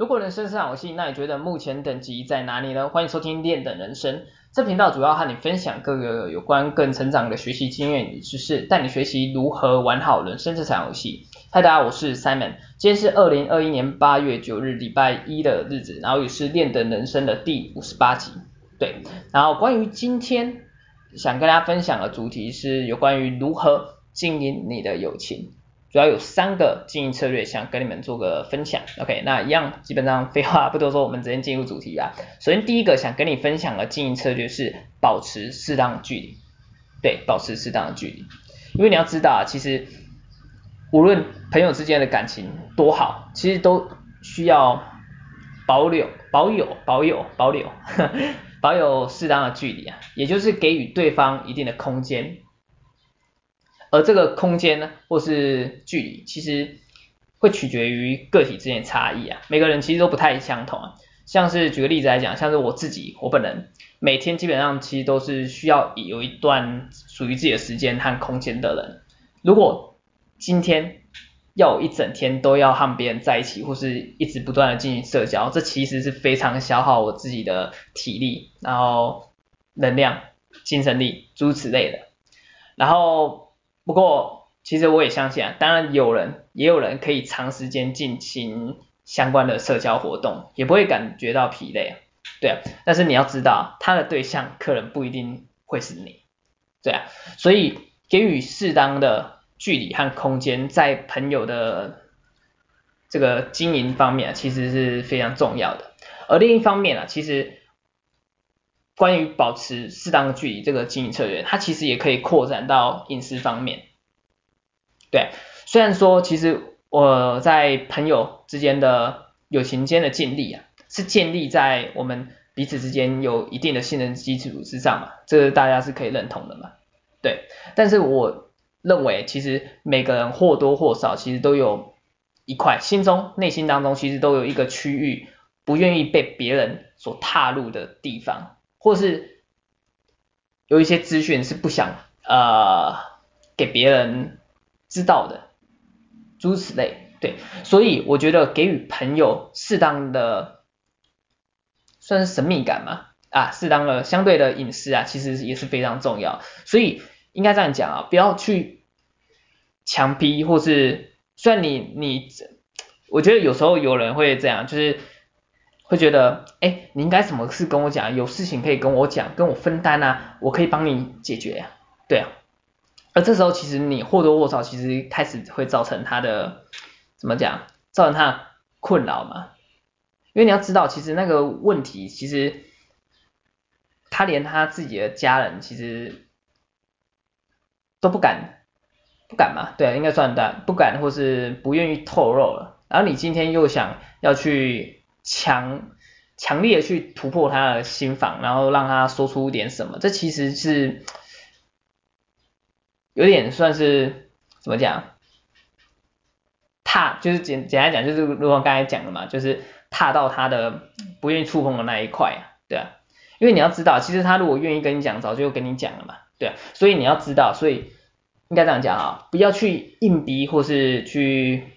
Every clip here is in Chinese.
如果人生是场游戏，那你觉得目前等级在哪里呢？欢迎收听练等人生，这频道主要和你分享各个有关个人成长的学习经验与知识，带你学习如何玩好人生这场游戏。嗨，大家好，我是 Simon，今天是二零二一年八月九日礼拜一的日子，然后也是练等人生的第五十八集。对，然后关于今天想跟大家分享的主题是有关于如何经营你的友情。主要有三个经营策略，想跟你们做个分享。OK，那一样基本上废话不多说，我们直接进入主题啊。首先第一个想跟你分享的经营策略是保持适当的距离。对，保持适当的距离，因为你要知道啊，其实无论朋友之间的感情多好，其实都需要保留、保有、保有、保留、保有适当的距离啊，也就是给予对方一定的空间。而这个空间呢，或是距离，其实会取决于个体之间的差异啊。每个人其实都不太相同啊。像是举个例子来讲，像是我自己，我本人每天基本上其实都是需要有一段属于自己的时间和空间的人。如果今天要我一整天都要和别人在一起，或是一直不断的进行社交，这其实是非常消耗我自己的体力，然后能量、精神力诸如此类的。然后不过，其实我也相信啊，当然有人，也有人可以长时间进行相关的社交活动，也不会感觉到疲累，对啊。但是你要知道，他的对象可能不一定会是你，对啊。所以给予适当的距离和空间，在朋友的这个经营方面啊，其实是非常重要的。而另一方面啊，其实。关于保持适当的距离这个经营策略，它其实也可以扩展到隐私方面。对，虽然说其实我在朋友之间的友情间的建立啊，是建立在我们彼此之间有一定的信任基础之上嘛，这个大家是可以认同的嘛。对，但是我认为其实每个人或多或少其实都有一块心中内心当中其实都有一个区域不愿意被别人所踏入的地方。或是有一些资讯是不想呃给别人知道的，诸如此类，对，所以我觉得给予朋友适当的算是神秘感嘛，啊，适当的相对的隐私啊，其实也是非常重要，所以应该这样讲啊，不要去强逼，或是虽然你你，我觉得有时候有人会这样，就是。会觉得，哎，你应该什么事跟我讲，有事情可以跟我讲，跟我分担啊，我可以帮你解决呀，对啊。而这时候其实你或多或少其实开始会造成他的怎么讲，造成他的困扰嘛。因为你要知道，其实那个问题其实他连他自己的家人其实都不敢，不敢嘛，对啊，应该算的，不敢或是不愿意透露了。然后你今天又想要去。强强烈的去突破他的心防，然后让他说出点什么，这其实是有点算是怎么讲？踏就是简简单讲，就是如果刚才讲的嘛，就是踏到他的不愿意触碰的那一块啊，对啊，因为你要知道，其实他如果愿意跟你讲，早就跟你讲了嘛，对啊，所以你要知道，所以应该这样讲啊，不要去硬逼或是去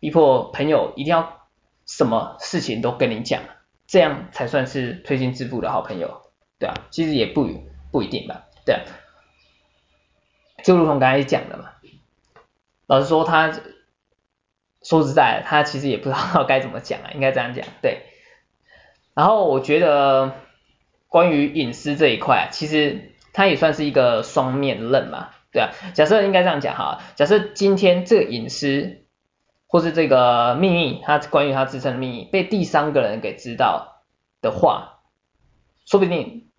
逼迫朋友一定要。什么事情都跟你讲，这样才算是推心置腹的好朋友，对啊，其实也不不一定吧，对啊，就如同刚才讲的嘛，老实说他，说实在，他其实也不知道该怎么讲啊，应该这样讲，对。然后我觉得关于隐私这一块，其实它也算是一个双面刃嘛，对啊，假设应该这样讲哈，假设今天这个隐私。或是这个秘密，他关于他自身的秘密被第三个人给知道的话，说不定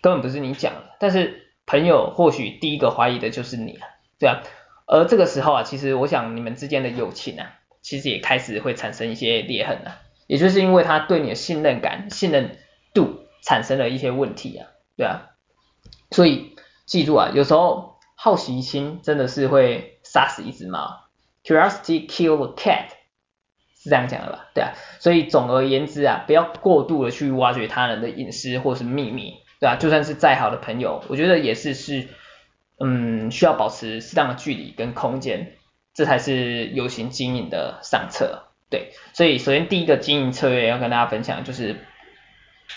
根本不是你讲的，但是朋友或许第一个怀疑的就是你啊，对啊，而这个时候啊，其实我想你们之间的友情啊，其实也开始会产生一些裂痕啊，也就是因为他对你的信任感、信任度产生了一些问题啊，对啊，所以记住啊，有时候好奇心真的是会杀死一只猫。Curiosity kill the cat，是这样讲的吧？对啊，所以总而言之啊，不要过度的去挖掘他人的隐私或是秘密，对啊，就算是再好的朋友，我觉得也是是，嗯，需要保持适当的距离跟空间，这才是友情经营的上策。对，所以首先第一个经营策略要跟大家分享就是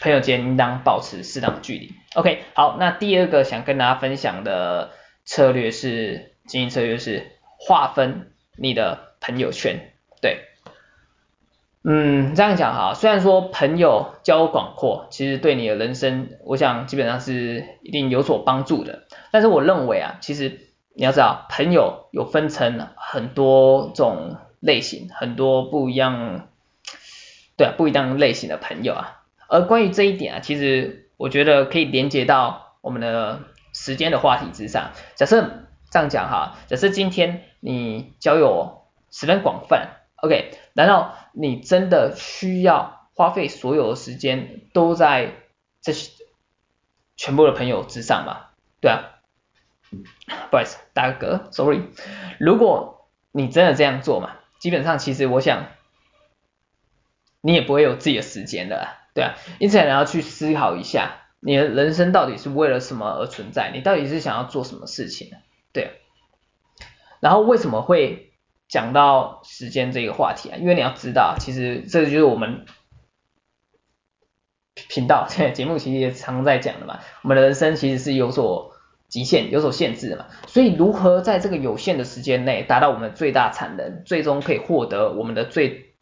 朋友间应当保持适当的距离。OK，好，那第二个想跟大家分享的策略是经营策略是划分你的朋友圈，对。嗯，这样讲哈，虽然说朋友交广阔，其实对你的人生，我想基本上是一定有所帮助的。但是我认为啊，其实你要知道，朋友有分成很多种类型，很多不一样，对啊，不一样类型的朋友啊。而关于这一点啊，其实我觉得可以连接到我们的时间的话题之上。假设这样讲哈，假设今天你交友十分广泛。OK，难道你真的需要花费所有的时间都在这些全部的朋友之上吗？对啊，不好意思，打个嗝，sorry。如果你真的这样做嘛，基本上其实我想你也不会有自己的时间的，对啊。因此你要去思考一下，你的人生到底是为了什么而存在？你到底是想要做什么事情？对，然后为什么会？讲到时间这个话题啊，因为你要知道，其实这就是我们频道现在 节目其实也常在讲的嘛。我们的人生其实是有所极限、有所限制的嘛。所以如何在这个有限的时间内达到我们最大产能，最终可以获得我们的最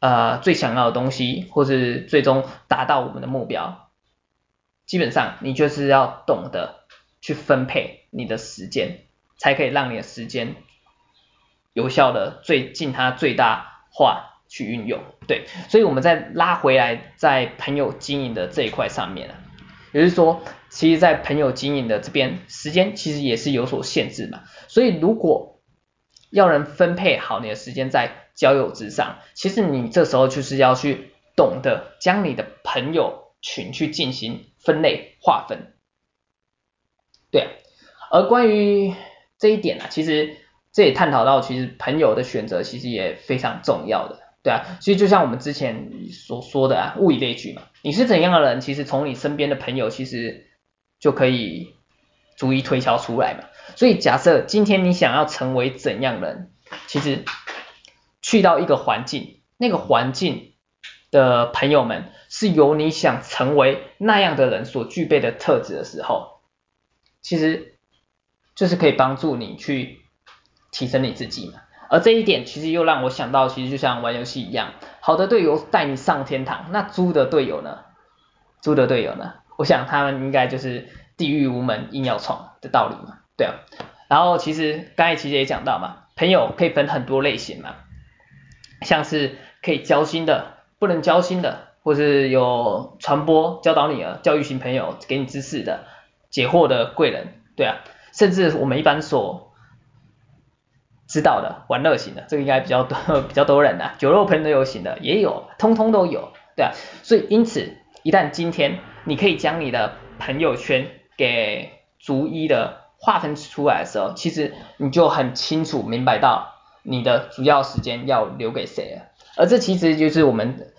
呃最想要的东西，或是最终达到我们的目标，基本上你就是要懂得去分配你的时间，才可以让你的时间。有效的最尽它最大化去运用，对，所以我们再拉回来在朋友经营的这一块上面，也就是说，其实，在朋友经营的这边，时间其实也是有所限制嘛。所以，如果要能分配好你的时间在交友之上，其实你这时候就是要去懂得将你的朋友群去进行分类划分，对。而关于这一点呢，其实。这也探讨到，其实朋友的选择其实也非常重要的，对啊，其实就像我们之前所说的啊，物以类聚嘛，你是怎样的人，其实从你身边的朋友其实就可以逐一推敲出来嘛。所以假设今天你想要成为怎样人，其实去到一个环境，那个环境的朋友们是由你想成为那样的人所具备的特质的时候，其实就是可以帮助你去。提升你自己嘛，而这一点其实又让我想到，其实就像玩游戏一样，好的队友带你上天堂，那猪的队友呢？猪的队友呢？我想他们应该就是地狱无门硬要闯的道理嘛，对啊。然后其实刚才其实也讲到嘛，朋友可以分很多类型嘛，像是可以交心的，不能交心的，或是有传播教导你的教育型朋友，给你知识的解惑的贵人，对啊，甚至我们一般所。知道的，玩乐型的，这个应该比较多，比较多人的，酒肉朋友型的也有，通通都有，对啊，所以因此，一旦今天你可以将你的朋友圈给逐一的划分出来的时候，其实你就很清楚明白到你的主要时间要留给谁了，而这其实就是我们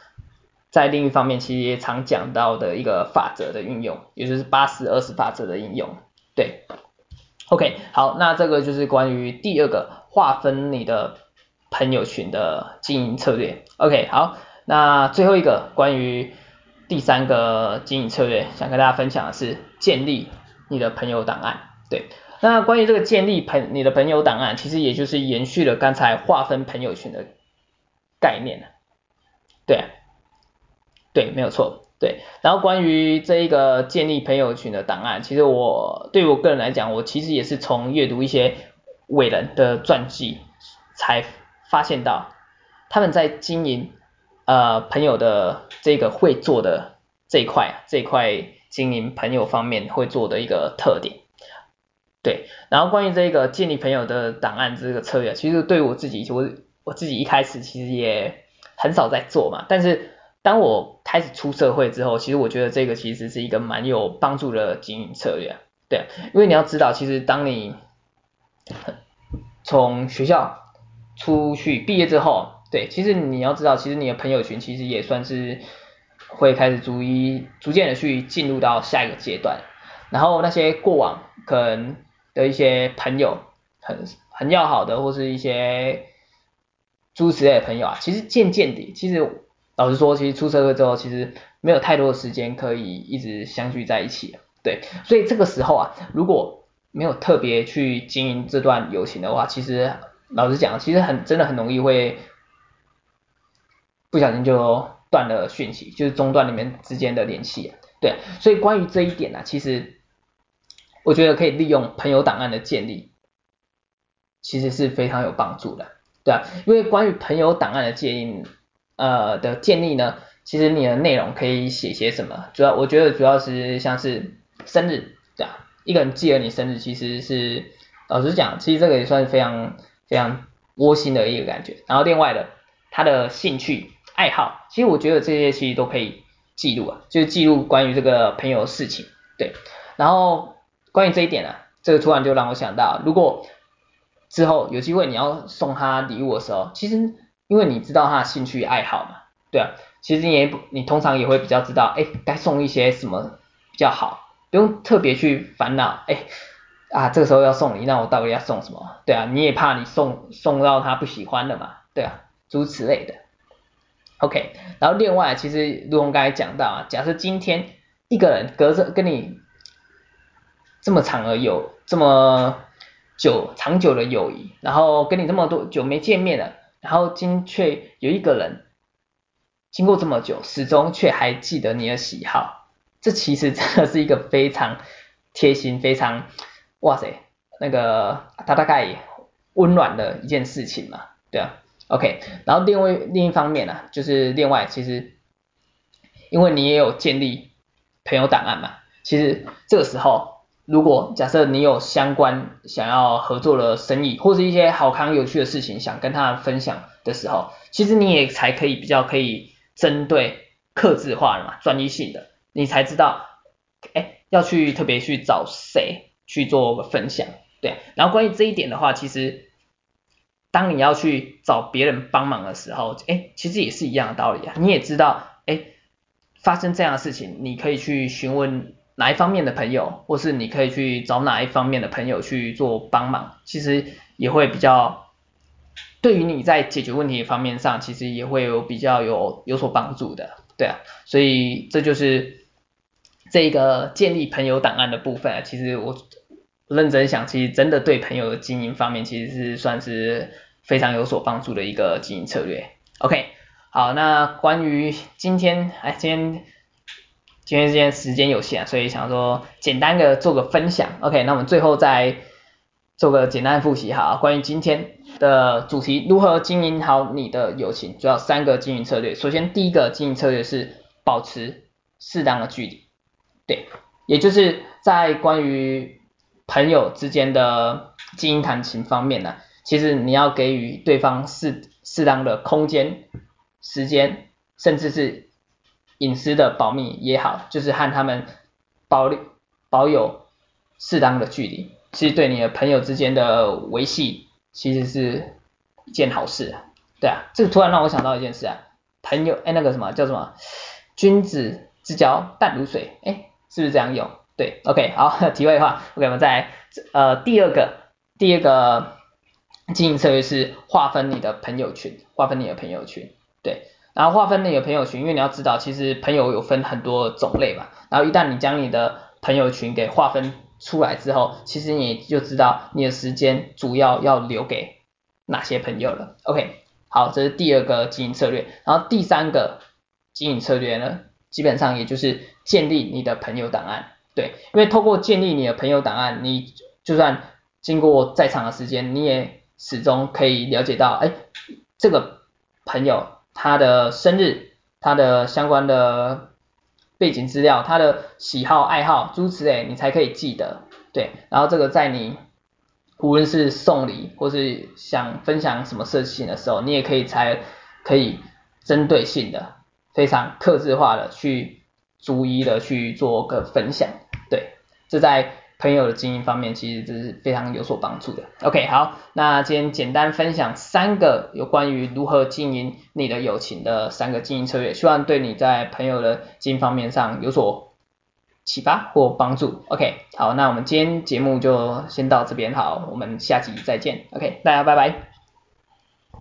在另一方面其实也常讲到的一个法则的运用，也就是八十二十法则的应用，对，OK，好，那这个就是关于第二个。划分你的朋友群的经营策略，OK，好，那最后一个关于第三个经营策略，想跟大家分享的是建立你的朋友档案，对，那关于这个建立朋你的朋友档案，其实也就是延续了刚才划分朋友群的概念，对，对，没有错，对，然后关于这一个建立朋友群的档案，其实我对我个人来讲，我其实也是从阅读一些。伟人的传记才发现到，他们在经营呃朋友的这个会做的这一块，这一块经营朋友方面会做的一个特点。对，然后关于这个建立朋友的档案这个策略，其实对我自己，我我自己一开始其实也很少在做嘛，但是当我开始出社会之后，其实我觉得这个其实是一个蛮有帮助的经营策略。对，因为你要知道，其实当你从学校出去毕业之后，对，其实你要知道，其实你的朋友群其实也算是会开始逐一逐渐的去进入到下一个阶段，然后那些过往可能的一些朋友很很要好的，或是一些诸如此类的朋友啊，其实渐渐的，其实老实说，其实出社会之后，其实没有太多的时间可以一直相聚在一起，对，所以这个时候啊，如果没有特别去经营这段友情的话，其实老实讲，其实很真的很容易会不小心就断了讯息，就是中断你们之间的联系，对，所以关于这一点呢、其实我觉得可以利用朋友档案的建立，其实是非常有帮助的，对啊，因为关于朋友档案的建立，呃的建立呢，其实你的内容可以写些什么？主要我觉得主要是像是生日，对啊。一个人记得你生日，其实是老实讲，其实这个也算是非常非常窝心的一个感觉。然后另外的，他的兴趣爱好，其实我觉得这些其实都可以记录啊，就是记录关于这个朋友的事情，对。然后关于这一点呢、啊，这个突然就让我想到，如果之后有机会你要送他礼物的时候，其实因为你知道他的兴趣爱好嘛，对啊，其实你也你通常也会比较知道，哎，该送一些什么比较好。不用特别去烦恼，哎啊，这个时候要送礼，那我到底要送什么？对啊，你也怕你送送到他不喜欢的嘛，对啊，诸如此类的。OK，然后另外，其实如同刚才讲到啊，假设今天一个人隔着跟你这么长而有这么久长久的友谊，然后跟你这么多久没见面了，然后今却有一个人经过这么久，始终却还记得你的喜好。这其实真的是一个非常贴心、非常哇塞，那个他大概温暖的一件事情嘛，对啊，OK。然后另外另一方面呢、啊，就是另外其实因为你也有建立朋友档案嘛，其实这个时候如果假设你有相关想要合作的生意或是一些好康有趣的事情想跟他分享的时候，其实你也才可以比较可以针对客制化的嘛，专一性的。你才知道，哎，要去特别去找谁去做个分享，对。然后关于这一点的话，其实当你要去找别人帮忙的时候，哎，其实也是一样的道理啊。你也知道，哎，发生这样的事情，你可以去询问哪一方面的朋友，或是你可以去找哪一方面的朋友去做帮忙，其实也会比较，对于你在解决问题方面上，其实也会有比较有有所帮助的，对啊。所以这就是。这个建立朋友档案的部分啊，其实我认真想，其实真的对朋友的经营方面，其实是算是非常有所帮助的一个经营策略。OK，好，那关于今天，哎，今天今天今天时间有限，所以想说简单的做个分享。OK，那我们最后再做个简单的复习哈，关于今天的主题，如何经营好你的友情，主要三个经营策略。首先，第一个经营策略是保持适当的距离。对，也就是在关于朋友之间的经营感情方面呢，其实你要给予对方适适当的空间、时间，甚至是隐私的保密也好，就是和他们保保有适当的距离，其实对你的朋友之间的维系，其实是一件好事。对啊，这个突然让我想到一件事啊，朋友，哎，那个什么叫什么？君子之交淡如水，哎。是不是这样用？对，OK，好，题外话，OK，我们再来，呃，第二个，第二个经营策略是划分你的朋友群，划分你的朋友群，对，然后划分你的朋友群，因为你要知道，其实朋友有分很多种类嘛，然后一旦你将你的朋友群给划分出来之后，其实你就知道你的时间主要要留给哪些朋友了，OK，好，这是第二个经营策略，然后第三个经营策略呢？基本上也就是建立你的朋友档案，对，因为透过建立你的朋友档案，你就算经过再长的时间，你也始终可以了解到，哎，这个朋友他的生日、他的相关的背景资料、他的喜好爱好诸如此类，你才可以记得，对，然后这个在你无论是送礼或是想分享什么事情的时候，你也可以才可以针对性的。非常克制化的去逐一的去做个分享，对，这在朋友的经营方面其实这是非常有所帮助的。OK，好，那今天简单分享三个有关于如何经营你的友情的三个经营策略，希望对你在朋友的经营方面上有所启发或帮助。OK，好，那我们今天节目就先到这边，好，我们下集再见。OK，大家拜拜。